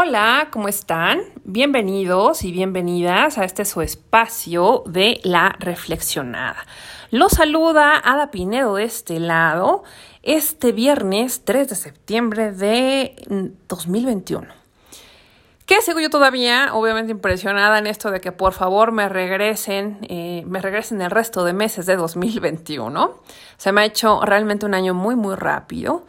Hola, ¿cómo están? Bienvenidos y bienvenidas a este su espacio de la reflexionada. Los saluda Ada Pinedo de este lado este viernes 3 de septiembre de 2021. ¿Qué sigo yo todavía? Obviamente impresionada en esto de que por favor me regresen, eh, me regresen el resto de meses de 2021. Se me ha hecho realmente un año muy, muy rápido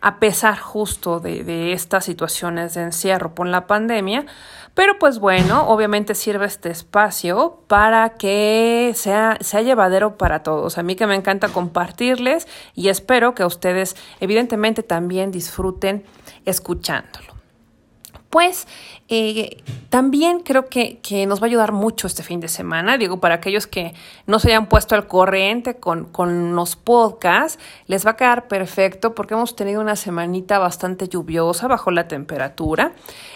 a pesar justo de, estas situaciones de encierro por la pandemia. Pero pues bueno, obviamente sirve este espacio para que sea, sea llevadero para todos. A mí que me encanta compartirles y espero que ustedes evidentemente también disfruten escuchándolo pues también creo que, nos va a ayudar mucho este fin de semana. Digo, para aquellos que no se hayan puesto al corriente con, con los podcasts, les va a quedar perfecto porque hemos tenido una semanita bastante lluviosa bajo la temperatura.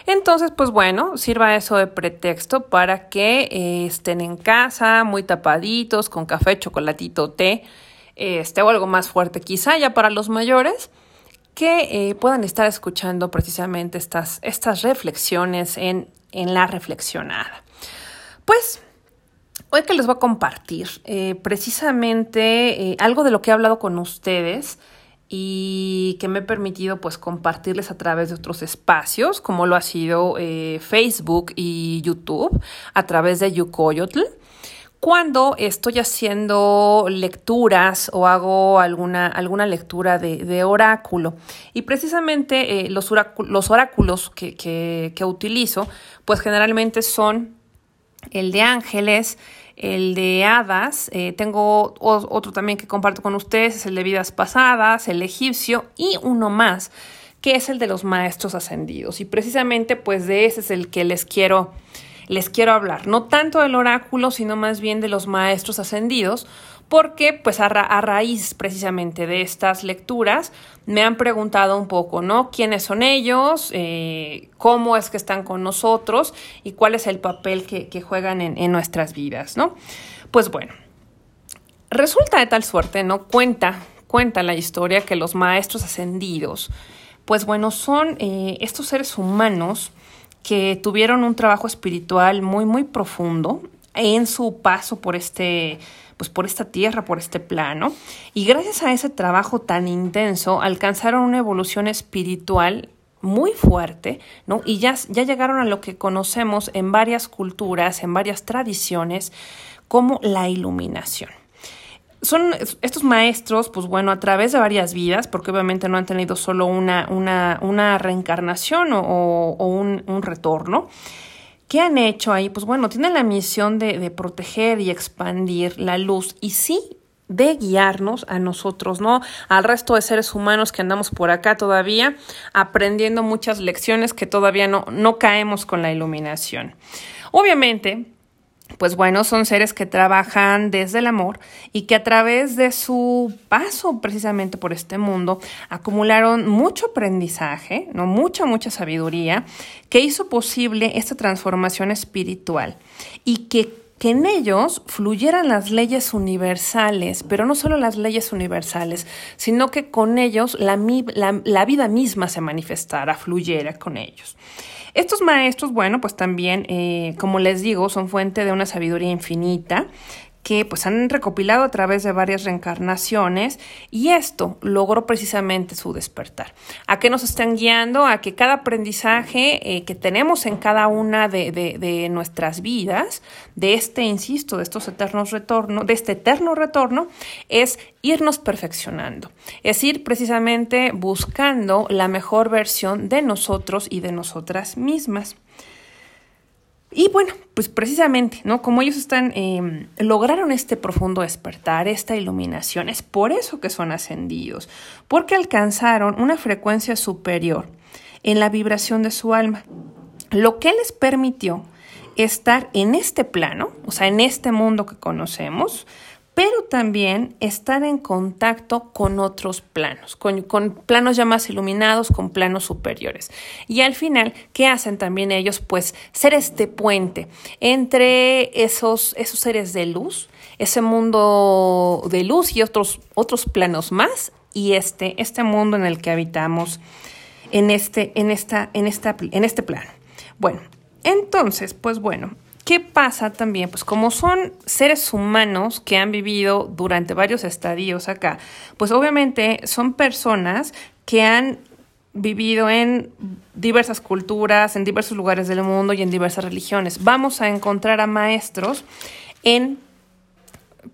Entonces, pues bueno, sirva eso de pretexto para que eh, estén en casa muy tapaditos, con café, chocolatito, té, este, o algo más fuerte quizá ya para los mayores que eh, puedan estar escuchando precisamente estas, estas reflexiones en, en, la reflexionada. Pues hoy que les voy a compartir eh, precisamente eh, algo de lo que he hablado con ustedes y que me he permitido pues compartirles a través de otros espacios como lo ha sido Facebook y YouTube a través de Yucoyotl cuando estoy haciendo lecturas o hago alguna, alguna lectura de, oráculo. Y precisamente eh, los, los, oráculos que, utilizo, pues generalmente son el de ángeles, el de hadas, eh, tengo otro también que comparto con ustedes, es el de vidas pasadas, el egipcio y uno más, que es el de los maestros ascendidos. Y precisamente pues de ese es el que les quiero les quiero hablar, no tanto del oráculo, sino más bien de los maestros ascendidos, porque pues a, raíz precisamente de estas lecturas me han preguntado un poco, ¿no? ¿Quiénes son ellos? Eh, ¿Cómo es que están con nosotros? ¿Y cuál es el papel que, juegan en, nuestras vidas, ¿no? Pues bueno, resulta de tal suerte, ¿no? Cuenta, cuenta la historia que los maestros ascendidos, pues bueno, son eh, estos seres humanos que tuvieron un trabajo espiritual muy, muy profundo en su paso por este, pues por esta tierra, por este plano. Y gracias a ese trabajo tan intenso, alcanzaron una evolución espiritual muy fuerte, ¿no? Y ya, ya llegaron a lo que conocemos en varias culturas, en varias tradiciones, como la iluminación son estos maestros, pues bueno, a través de varias vidas, porque obviamente no han tenido solo una, una, una reencarnación o, un, retorno. ¿Qué han hecho ahí? Pues bueno, tienen la misión de, de proteger y expandir la luz y sí de guiarnos a nosotros, ¿no? Al resto de seres humanos que andamos por acá todavía aprendiendo muchas lecciones que todavía no, no caemos con la iluminación. Obviamente, pues bueno, son seres que trabajan desde el amor y que a través de su paso precisamente por este mundo acumularon mucho aprendizaje, no mucha mucha sabiduría que hizo posible esta transformación espiritual y que que en ellos fluyeran las leyes universales, pero no solo las leyes universales, sino que con ellos la, la vida misma se manifestara, fluyera con ellos. Estos maestros, bueno, pues también, eh, como les digo, son fuente de una sabiduría infinita que pues han recopilado a través de varias reencarnaciones y esto logró precisamente su despertar. ¿A qué nos están guiando? A que cada aprendizaje eh, que tenemos en cada una de, de, nuestras vidas, de este, insisto, de estos eternos retornos, de este eterno retorno, es irnos perfeccionando, es ir precisamente buscando la mejor versión de nosotros y de nosotras mismas. Y bueno, pues precisamente, ¿no? Como ellos están, em, lograron este profundo despertar, esta iluminación, es por eso que son ascendidos, porque alcanzaron una frecuencia superior en la vibración de su alma, lo que les permitió estar en este plano, o sea, en este mundo que conocemos, pero también estar en contacto con otros planos, con, planos ya más iluminados, con planos superiores. Y al final, ¿qué hacen también ellos? Pues ser este puente entre esos, esos seres de luz, ese mundo de luz y otros, otros planos más, y este, este mundo en el que habitamos en este, en esta, en esta, en este plano. Bueno, entonces, pues bueno, ¿Qué pasa también? Pues como son seres humanos que han vivido durante varios estadios acá, pues obviamente son personas que han vivido en diversas culturas, en diversos lugares del mundo y en diversas religiones. Vamos a encontrar a maestros en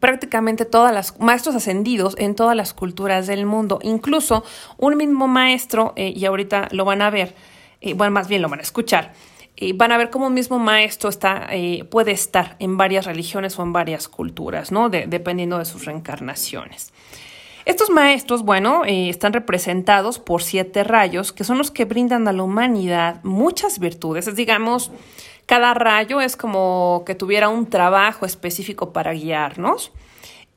prácticamente todas las maestros ascendidos en todas las culturas del mundo. Incluso un mismo maestro, eh, y ahorita lo van a ver, eh, bueno, más bien lo van a escuchar, van a ver cómo un mismo maestro está, eh, puede estar en varias religiones o en varias culturas, ¿no? dependiendo de sus reencarnaciones. Estos maestros, bueno, eh, están representados por siete rayos, que son los que brindan a la humanidad muchas virtudes. Es, digamos, cada rayo es como que tuviera un trabajo específico para guiarnos.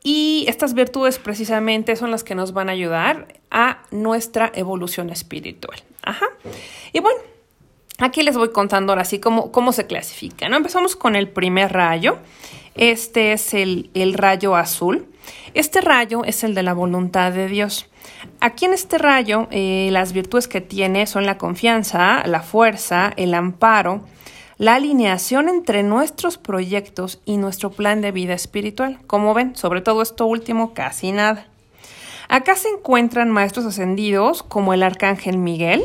Y estas virtudes precisamente son las que nos van a ayudar a nuestra evolución espiritual. Ajá. Y bueno, Aquí les voy contando ahora sí cómo, cómo se clasifica. ¿no? Empezamos con el primer rayo. Este es el, rayo azul. Este rayo es el de la voluntad de Dios. Aquí en este rayo eh, las virtudes que tiene son la confianza, la fuerza, el amparo, la alineación entre nuestros proyectos y nuestro plan de vida espiritual. Como ven, sobre todo esto último, casi nada. Acá se encuentran maestros ascendidos como el arcángel Miguel,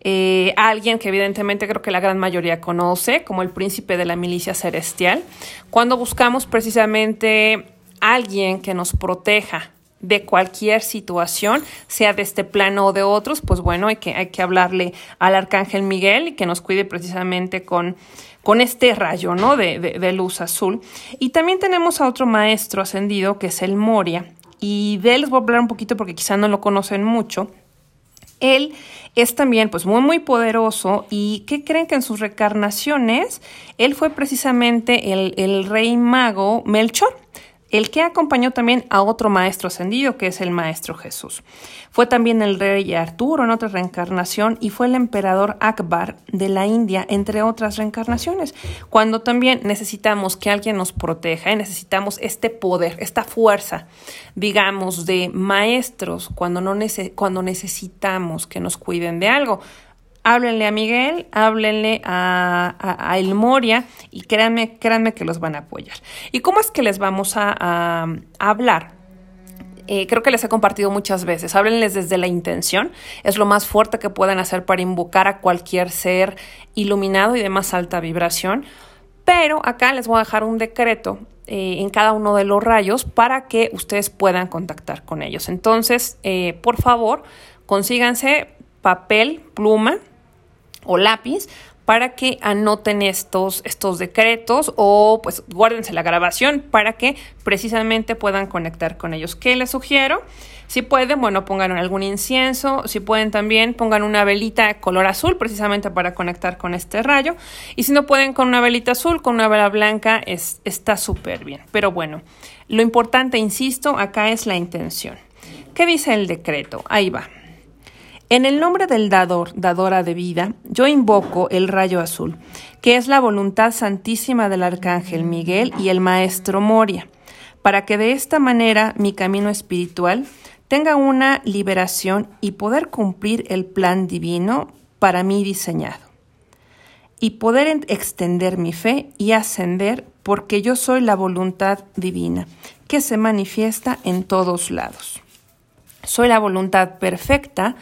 eh, alguien que evidentemente creo que la gran mayoría conoce, como el príncipe de la milicia celestial, cuando buscamos precisamente alguien que nos proteja de cualquier situación, sea de este plano o de otros, pues bueno, hay que, hay que hablarle al arcángel Miguel y que nos cuide precisamente con, con este rayo, ¿no? De, de luz azul. Y también tenemos a otro maestro ascendido que es el Moria. Y de él les voy a hablar un poquito porque quizá no lo conocen mucho. Él es también pues muy muy poderoso y ¿qué creen que en sus recarnaciones él fue precisamente el, el rey mago Melchor? El que acompañó también a otro maestro ascendido, que es el Maestro Jesús. Fue también el rey Arturo en otra reencarnación y fue el emperador Akbar de la India, entre otras reencarnaciones. Cuando también necesitamos que alguien nos proteja, necesitamos este poder, esta fuerza, digamos, de maestros, cuando, no cuando necesitamos que nos cuiden de algo háblenle a Miguel, háblenle a, El Moria y créanme, créanme que los van a apoyar. ¿Y cómo es que les vamos a, hablar? Eh, creo que les he compartido muchas veces. Háblenles desde la intención. Es lo más fuerte que pueden hacer para invocar a cualquier ser iluminado y de más alta vibración. Pero acá les voy a dejar un decreto eh, en cada uno de los rayos para que ustedes puedan contactar con ellos. Entonces, eh, por favor, consíganse papel, pluma o lápiz para que anoten estos, estos decretos o pues guárdense la grabación para que precisamente puedan conectar con ellos. ¿Qué les sugiero? Si pueden, bueno, pongan algún incienso, si pueden también pongan una velita de color azul precisamente para conectar con este rayo y si no pueden con una velita azul, con una vela blanca es, está súper bien. Pero bueno, lo importante, insisto, acá es la intención. ¿Qué dice el decreto? Ahí va. En el nombre del dador, dadora de vida, yo invoco el rayo azul, que es la voluntad santísima del arcángel Miguel y el maestro Moria, para que de esta manera mi camino espiritual tenga una liberación y poder cumplir el plan divino para mí diseñado, y poder extender mi fe y ascender porque yo soy la voluntad divina, que se manifiesta en todos lados. Soy la voluntad perfecta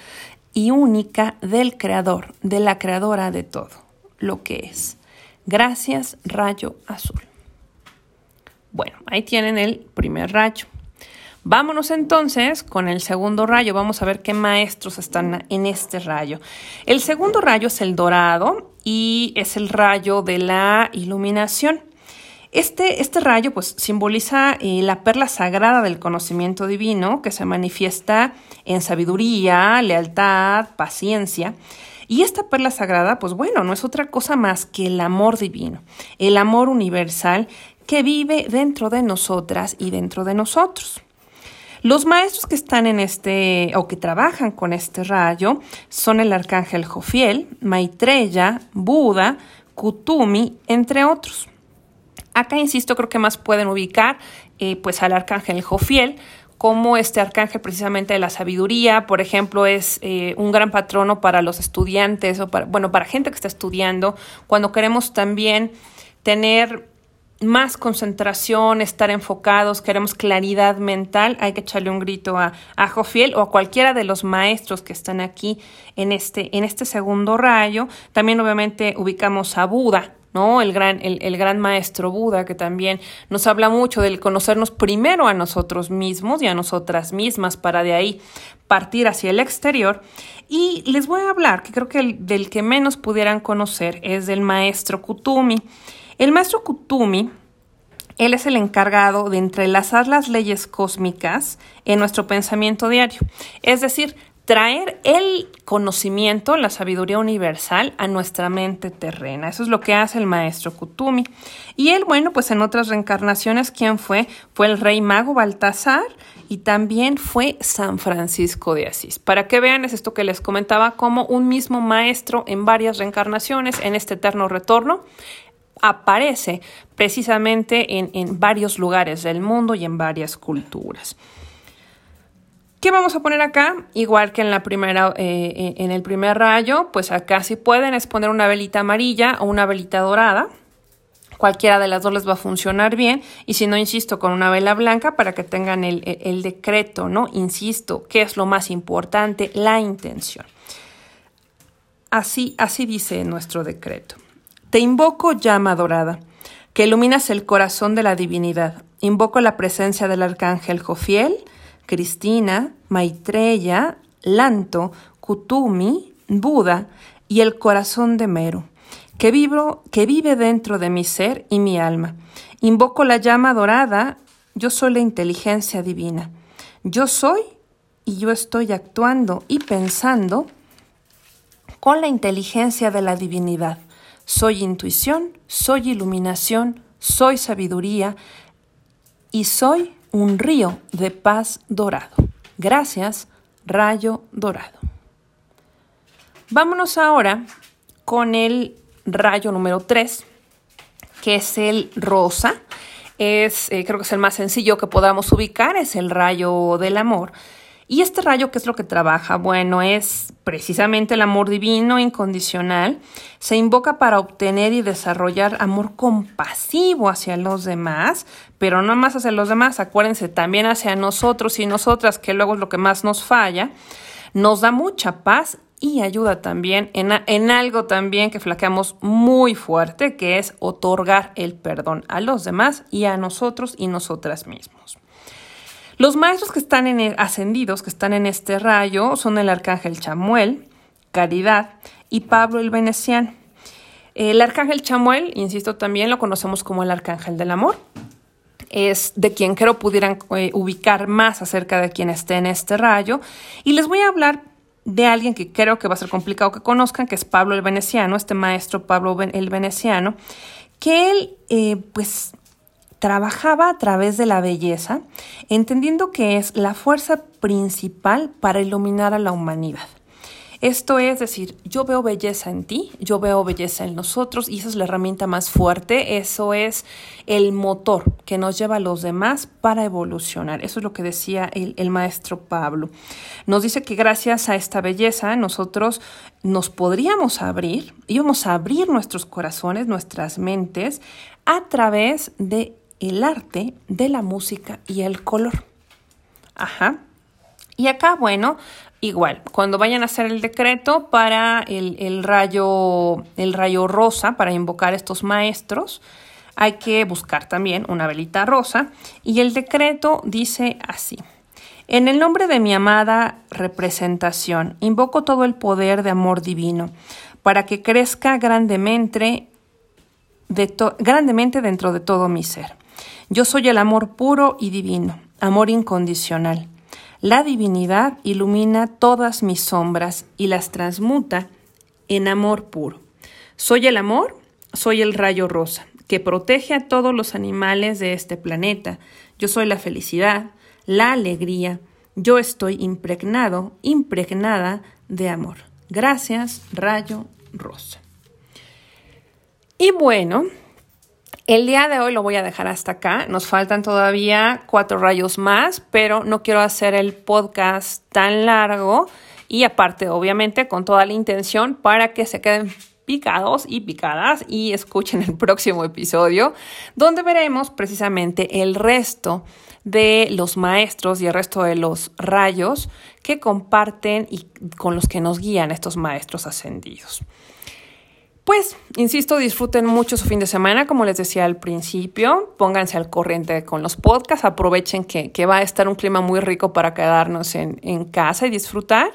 y única del creador, de la creadora de todo, lo que es. Gracias, rayo azul. Bueno, ahí tienen el primer rayo. Vámonos entonces con el segundo rayo. Vamos a ver qué maestros están en este rayo. El segundo rayo es el dorado y es el rayo de la iluminación. Este, este rayo pues simboliza eh, la perla sagrada del conocimiento divino que se manifiesta en sabiduría, lealtad, paciencia. Y esta perla sagrada, pues bueno, no es otra cosa más que el amor divino, el amor universal que vive dentro de nosotras y dentro de nosotros. Los maestros que están en este o que trabajan con este rayo son el arcángel Jofiel, Maitreya, Buda, Kutumi, entre otros. Acá, insisto, creo que más pueden ubicar eh, pues al arcángel Jofiel como este arcángel precisamente de la sabiduría, por ejemplo, es eh, un gran patrono para los estudiantes o para, bueno, para gente que está estudiando, cuando queremos también tener más concentración, estar enfocados, queremos claridad mental, hay que echarle un grito a, a Jofiel o a cualquiera de los maestros que están aquí en este, en este segundo rayo. También obviamente ubicamos a Buda, ¿no? El gran, el, gran maestro Buda, que también nos habla mucho del conocernos primero a nosotros mismos y a nosotras mismas para de ahí partir hacia el exterior. Y les voy a hablar, que creo que el, del que menos pudieran conocer es del maestro Kutumi. El maestro Kutumi, él es el encargado de entrelazar las leyes cósmicas en nuestro pensamiento diario. Es decir, traer el conocimiento, la sabiduría universal a nuestra mente terrena. Eso es lo que hace el maestro Kutumi. Y él, bueno, pues en otras reencarnaciones, ¿quién fue? Fue el rey mago Baltasar y también fue San Francisco de Asís. Para que vean, es esto que les comentaba, como un mismo maestro en varias reencarnaciones, en este eterno retorno, aparece precisamente en, en varios lugares del mundo y en varias culturas. ¿Qué vamos a poner acá? Igual que en la primera, eh, eh, en el primer rayo, pues acá si pueden es poner una velita amarilla o una velita dorada. Cualquiera de las dos les va a funcionar bien. Y si no, insisto, con una vela blanca para que tengan el, decreto, ¿no? Insisto, ¿qué es lo más importante? La intención. Así, así dice nuestro decreto. Te invoco llama dorada, que iluminas el corazón de la divinidad. Invoco la presencia del arcángel Jofiel, Cristina, Maitreya, Lanto, Kutumi, Buda y el corazón de Meru, que, que vive dentro de mi ser y mi alma. Invoco la llama dorada, yo soy la inteligencia divina. Yo soy y yo estoy actuando y pensando con la inteligencia de la divinidad. Soy intuición, soy iluminación, soy sabiduría y soy un río de paz dorado. Gracias, rayo dorado. Vámonos ahora con el rayo número 3, que es el rosa. Es, eh, creo que es el más sencillo que podamos ubicar, es el rayo del amor. Y este rayo, ¿qué es lo que trabaja? Bueno, es precisamente el amor divino incondicional. Se invoca para obtener y desarrollar amor compasivo hacia los demás, pero no más hacia los demás, acuérdense, también hacia nosotros y nosotras, que luego es lo que más nos falla. Nos da mucha paz y ayuda también en, en algo también que flaqueamos muy fuerte, que es otorgar el perdón a los demás y a nosotros y nosotras mismos. Los maestros que están en ascendidos, que están en este rayo, son el arcángel Chamuel, Caridad y Pablo el Veneciano. El arcángel Chamuel, insisto, también lo conocemos como el arcángel del amor. Es de quien creo pudieran eh, ubicar más acerca de quien esté en este rayo. Y les voy a hablar de alguien que creo que va a ser complicado que conozcan, que es Pablo el Veneciano, este maestro Pablo el Veneciano, que él, eh, pues, trabajaba a través de la belleza, entendiendo que es la fuerza principal para iluminar a la humanidad. Esto es decir, yo veo belleza en ti, yo veo belleza en nosotros y esa es la herramienta más fuerte, eso es el motor que nos lleva a los demás para evolucionar. Eso es lo que decía el, maestro Pablo. Nos dice que gracias a esta belleza nosotros nos podríamos abrir, íbamos a abrir nuestros corazones, nuestras mentes a través de el arte de la música y el color. Ajá. Y acá, bueno, igual, cuando vayan a hacer el decreto para el, rayo, el rayo rosa, para invocar a estos maestros, hay que buscar también una velita rosa. Y el decreto dice así. En el nombre de mi amada representación, invoco todo el poder de amor divino para que crezca grandemente, grandemente dentro de todo mi ser. Yo soy el amor puro y divino, amor incondicional. La divinidad ilumina todas mis sombras y las transmuta en amor puro. Soy el amor, soy el rayo rosa, que protege a todos los animales de este planeta. Yo soy la felicidad, la alegría. Yo estoy impregnado, impregnada de amor. Gracias, rayo rosa. Y bueno, El día de hoy lo voy a dejar hasta acá. Nos faltan todavía cuatro rayos más, pero no quiero hacer el podcast tan largo y aparte, obviamente, con toda la intención para que se queden picados y picadas y escuchen el próximo episodio donde veremos precisamente el resto de los maestros y el resto de los rayos que comparten y con los que nos guían estos maestros ascendidos. Pues, insisto, disfruten mucho su fin de semana, como les decía al principio, pónganse al corriente con los podcasts, aprovechen que, va a estar un clima muy rico para quedarnos en, en casa y disfrutar.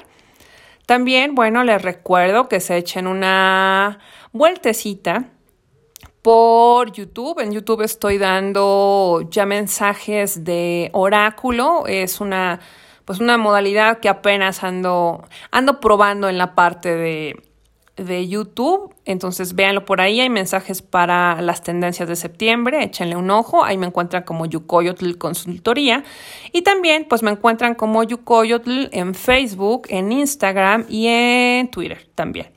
También, bueno, les recuerdo que se echen una vueltecita por YouTube. En YouTube estoy dando ya mensajes de oráculo. Es una, pues una modalidad que apenas ando, ando probando en la parte de de YouTube. Entonces véanlo por ahí. Hay mensajes para las tendencias de septiembre. Échenle un ojo. Ahí me encuentran como Yucoyotl Consultoría. Y también pues me encuentran como Yucoyotl en Facebook, en Instagram y en Twitter también.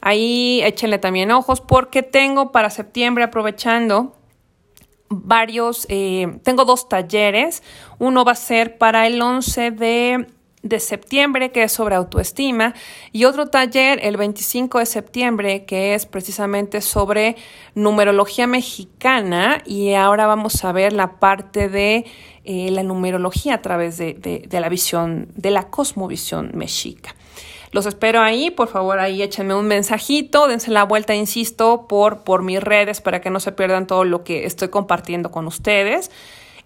Ahí échenle también ojos porque tengo para septiembre aprovechando varios, eh, tengo dos talleres. Uno va a ser para el 11 de de septiembre, que es sobre autoestima, y otro taller el 25 de septiembre, que es precisamente sobre numerología mexicana, y ahora vamos a ver la parte de eh, la numerología a través de, de, la visión, de la cosmovisión mexica. Los espero ahí, por favor ahí échenme un mensajito, dense la vuelta, insisto, por, por mis redes para que no se pierdan todo lo que estoy compartiendo con ustedes.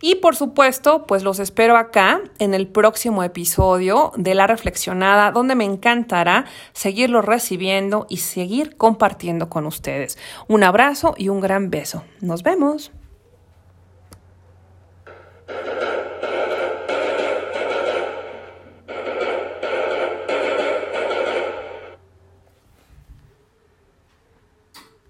Y por supuesto, pues los espero acá en el próximo episodio de La Reflexionada, donde me encantará seguirlos recibiendo y seguir compartiendo con ustedes. Un abrazo y un gran beso. Nos vemos.